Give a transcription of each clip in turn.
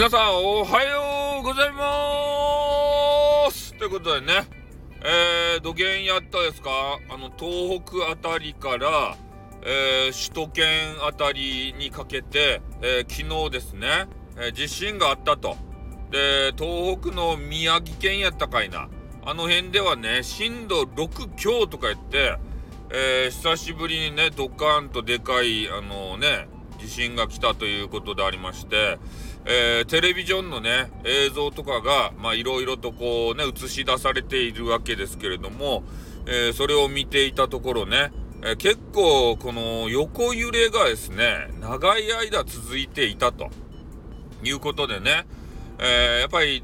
皆さんおはようございますということでね、えー、土源やったですか？あの、東北あたりから、えー、首都圏あたりにかけて、えー、昨日ですね、え、地震があったと。で、東北の宮城県やったかいな。あの辺ではね、震度6強とか言って、え、久しぶりにね、ドカーンとでかい、あのね、地震が来たということでありまして、えー、テレビジョンのね、映像とかが、いろいろとこうね、映し出されているわけですけれども、えー、それを見ていたところね、えー、結構、この横揺れがですね、長い間続いていたということでね、えー、やっぱり、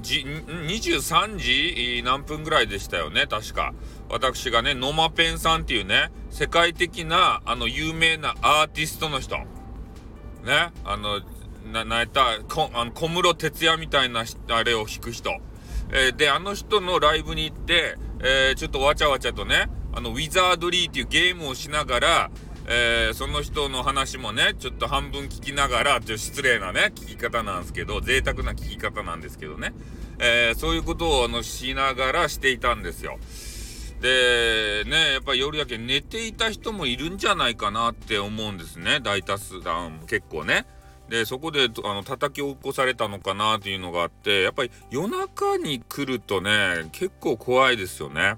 じ、23時何分ぐらいでしたよね、確か。私がね、ノマペンさんっていうね、世界的な、あの、有名なアーティストの人。ね、あの、な、なえた、こ、あの、小室哲也みたいな、あれを弾く人。えー、で、あの人のライブに行って、えー、ちょっとわちゃわちゃとね、あの、ウィザードリーっていうゲームをしながら、えー、その人の話もね、ちょっと半分聞きながら、ちょっと失礼なね、聞き方なんですけど、贅沢な聞き方なんですけどね、えー、そういうことをあのしながらしていたんですよ。で、ね、やっぱり夜やけ寝ていた人もいるんじゃないかなって思うんですね、大多数、結構ね。でそこであの叩き起こされたのかなっていうのがあってやっぱり夜中に来るとね結構怖いですよね。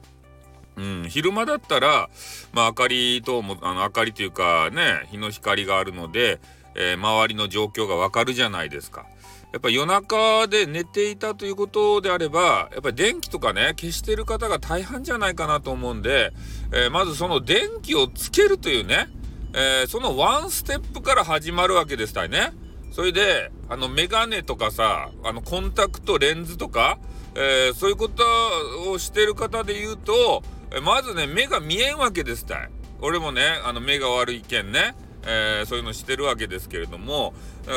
うん、昼間だったら、まあ、明かりともあの明かりというかね日の光があるので、えー、周りの状況がわかるじゃないですか。やっぱ夜中で寝ていたということであればやっぱり電気とかね消してる方が大半じゃないかなと思うんで、えー、まずその電気をつけるというねえー、そのワンステップから始まるわけですたいね。それで、あの、メガネとかさ、あの、コンタクトレンズとか、えー、そういうことをしてる方で言うと、まずね、目が見えんわけですたい。俺もね、あの、目が悪いけんね、えー、そういうのしてるわけですけれども、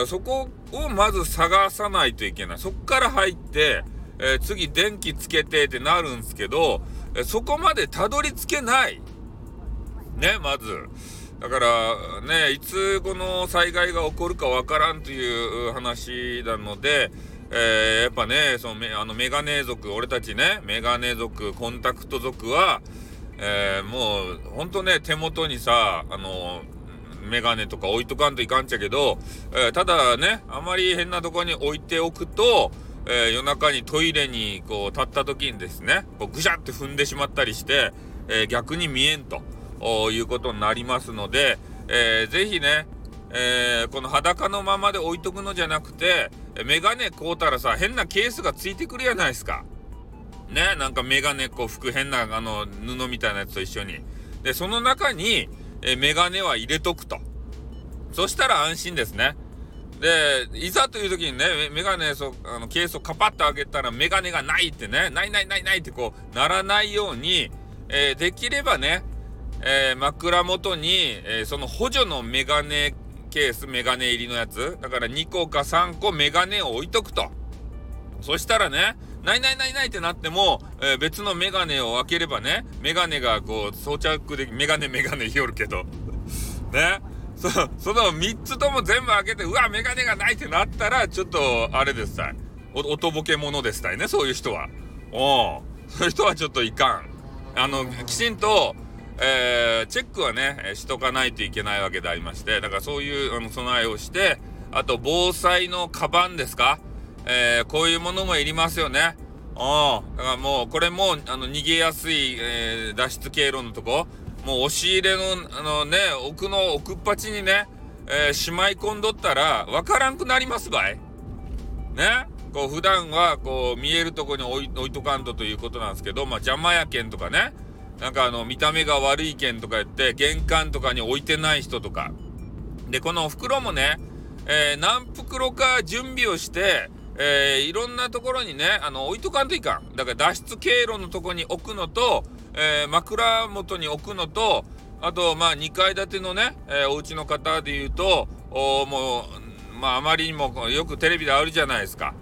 そこをまず探さないといけない。そっから入って、えー、次電気つけてってなるんですけど、そこまでたどり着けない。ね、まず。だからね、いつこの災害が起こるかわからんという話なので、えー、やっぱね、そのメあのメガネ族、俺たちね、メガネ族、コンタクト族は、えー、もう、ほんとね、手元にさ、あの、メガネとか置いとかんといかんちゃけど、えー、ただね、あまり変なとこに置いておくと、え、夜中にトイレにこう立った時にですね、こうぐしゃって踏んでしまったりして、え、逆に見えんと。いうことになりますので、えー、ぜひね、えー、この裸のままで置いとくのじゃなくて、メガネ買うたらさ、変なケースがついてくるやないですか。ね、なんかメガネこう服変なあの布みたいなやつと一緒に。で、その中に、えメガネは入れとくと。そしたら安心ですね。で、いざという時にね、メガネそあのケースをカパッと開けたらメガネがないってね、ないないないないってこうならないように、えー、できればね、えー、枕元に、えー、その補助のメガネケース、メガネ入りのやつ。だから2個か3個メガネを置いとくと。そしたらね、ないないないないってなっても、えー、別のメガネを開ければね、メガネがこう装着でき、メガネメガネ よるけど。ね。そその3つとも全部開けて、うわ、メガネがないってなったら、ちょっと、あれですたい。お、おとぼけ者ですたいね、そういう人は。おそういう人はちょっといかん。あの、きちんと、えー、チェックはね、しとかないといけないわけでありまして、だからそういうあの備えをして、あと防災のカバンですか、えー、こういうものもいりますよね。あだからもう、これも、あの、逃げやすい、えー、脱出経路のとこ、もう押し入れの、あのね、奥の奥っ端にね、えー、しまい込んどったら、わからんくなりますばい。ね？こう、普段は、こう、見えるとこに置い置いとかんとということなんですけど、まあ、邪魔やけんとかね、なんかあの、見た目が悪い件とか言って、玄関とかに置いてない人とか。で、この袋もね、えー、何袋か準備をして、えー、いろんなところにね、あの、置いとかんといかん。だから脱出経路のとこに置くのと、えー、枕元に置くのと、あと、まあ、2階建てのね、えー、お家の方で言うと、おもう、まあ、あまりにもよくテレビであるじゃないですか。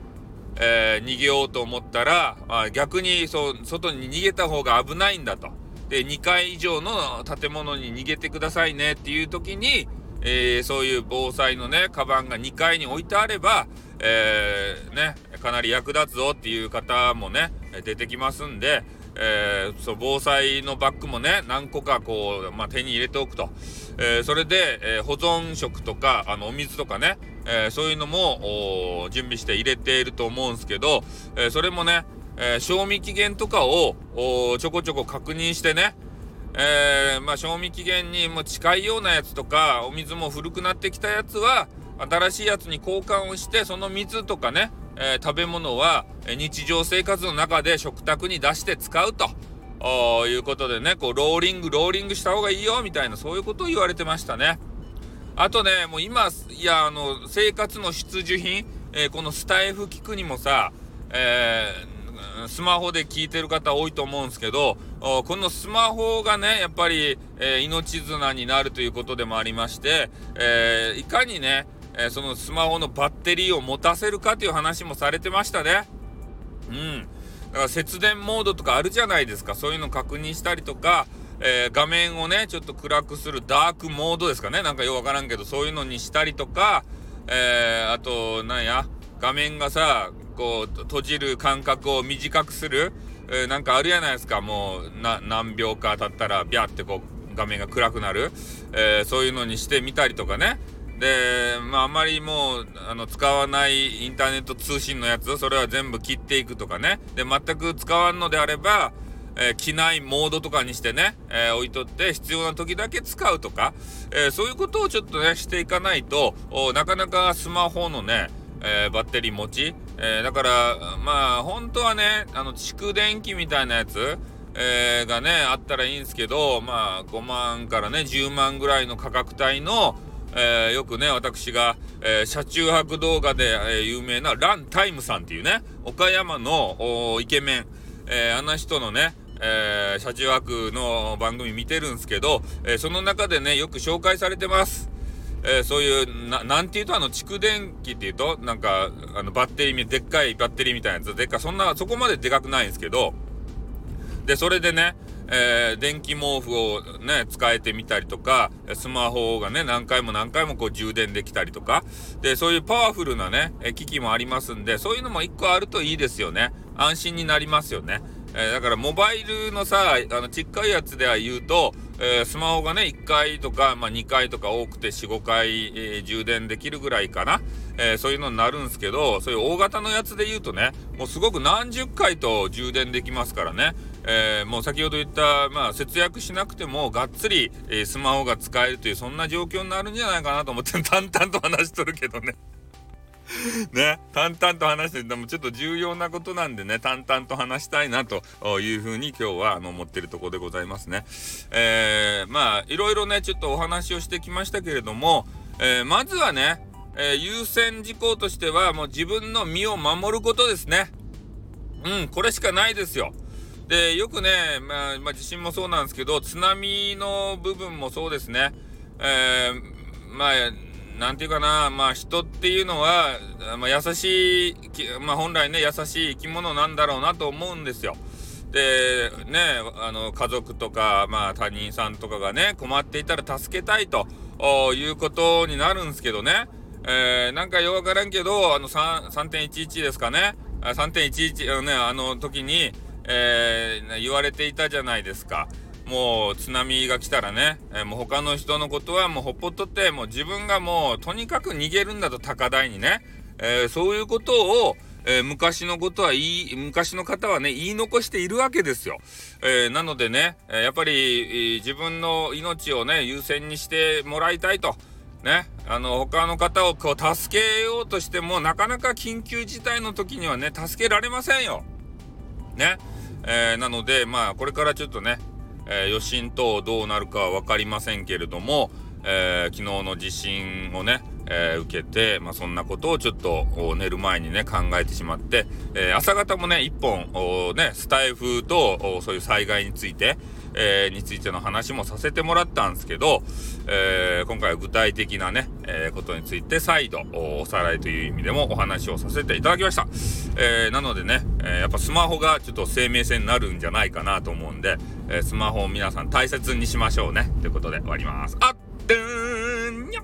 えー、逃げようと思ったら、まあ、逆にそう、外に逃げた方が危ないんだと。で、2階以上の建物に逃げてくださいねっていう時に、えー、そういう防災のね、カバンが2階に置いてあれば、えー、ね、かなり役立つぞっていう方もね、出てきますんで、えー、そう防災のバッグもね何個かこう、まあ、手に入れておくと、えー、それで、えー、保存食とかあのお水とかね、えそういうのも準備して入れていると思うんですけど、えそれもね、え賞味期限とかをちょこちょこ確認してね、えまあ、賞味期限にも近いようなやつとかお水も古くなってきたやつは新しいやつに交換をしてその水とかねえー、食べ物は日常生活の中で食卓に出して使うということでねこうローリングローリングした方がいいよみたいなそういうことを言われてましたね。あとねもう今いやあの生活の必需品、えー、このスタイフ聞くにもさ、えー、スマホで聞いてる方多いと思うんですけどこのスマホがねやっぱり、えー、命綱になるということでもありまして、えいかにねえー、そのスマホのバッテリーを持たせるかという話もされてましたね。うん。だから節電モードとかあるじゃないですか。そういうの確認したりとか、えー、画面をね、ちょっと暗くするダークモードですかね。なんかよくわからんけど、そういうのにしたりとか、えー、あと、なんや、画面がさ、こう、閉じる間隔を短くする、えー、なんかあるじゃないですか。もう、何秒か経ったら、ビャってこう、画面が暗くなる、えー、そういうのにしてみたりとかね。で、まあ、あまりもう、あの、使わないインターネット通信のやつ、それは全部切っていくとかね。で、全く使わんのであれば、えー、機内モードとかにしてね、えー、置いとって必要な時だけ使うとか、えー、そういうことをちょっとね、していかないと、なかなかスマホのね、えバッテリー持ち、えだから、まあ、本当はね、あの、蓄電器みたいなやつ、えがね、あったらいいんですけど、まあ、5万からね、10万ぐらいの価格帯の、えー、よくね、私が、えー、車中泊動画で、えー、有名なランタイムさんっていうね、岡山のイケメン、えあんな人のね、え車中泊の番組見てるんですけど、えその中でね、よく紹介されてます。えそういう、な、なんていうと、あの、蓄電器っていうと、なんか、あの、バッテリー、でっかいバッテリーみたいなやつ、でっか、そんな、そこまででかくないんですけど、で、それでね、えー、電気毛布をね、使えてみたりとか、スマホがね、何回も何回もこう充電できたりとか、で、そういうパワフルなね、機器もありますんで、そういうのも一個あるといいですよね。安心になりますよね。えー、だからモバイルのさ、あの、ちっかいやつでは言うと、えー、スマホがね、1回とか、まあ、2回とか多くて4、5回、えー、充電できるぐらいかな。え、そういうのになるんですけど、そういう大型のやつで言うとね、もうすごく何十回と充電できますからね。えもう先ほど言った、まあ、節約しなくても、がっつり、えスマホが使えるという、そんな状況になるんじゃないかなと思って、淡々と話しとるけどね。ね、淡々と話してでもちょっと重要なことなんでね、淡々と話したいなというふうに今日はあの思ってるところでございますね。えー、まあ、いろいろね、ちょっとお話をしてきましたけれども、えー、まずはね、えー、優先事項としてはもう自分の身を守ることですね。うん、これしかないですよ。で、よくね、まあ、まあ、地震もそうなんですけど、津波の部分もそうですね。えー、まあ、なんていうかな、まあ人っていうのは、まあ、優しい、まあ本来ね、優しい生き物なんだろうなと思うんですよ。で、ね、あの、家族とか、まあ他人さんとかがね、困っていたら助けたいということになるんですけどね。えー、なんかよくわからんけど、あの3.11ですかね。3.11、ね、あの時に、えー、言われていたじゃないですか。もう津波が来たらね、えー、もう他の人のことはもうほっぽっとって、もう自分がもうとにかく逃げるんだと高台にね、えー、そういうことを、えー、昔のことは言い、昔の方はね、言い残しているわけですよ。えー、なのでね、えやっぱり、自分の命をね、優先にしてもらいたいと。ね、あの、他の方をこう、助けようとしても、なかなか緊急事態の時にはね、助けられませんよ。ね。えなので、まあ、これからちょっとね、えー、余震等どうなるかは分かりませんけれども、えー、昨日の地震をね、えー、受けて、まあ、そんなことをちょっと寝る前にね考えてしまって、えー、朝方もね一本ねスタイフとそういう災害について、えー、についての話もさせてもらったんですけど、え今回は具体的なね、えことについて再度おさらいという意味でもお話をさせていただきました、えなのでね、えやっぱスマホがちょっと生命線になるんじゃないかなと思うんで、えスマホを皆さん大切にしましょうね。ということで終わります。あっんにゃっ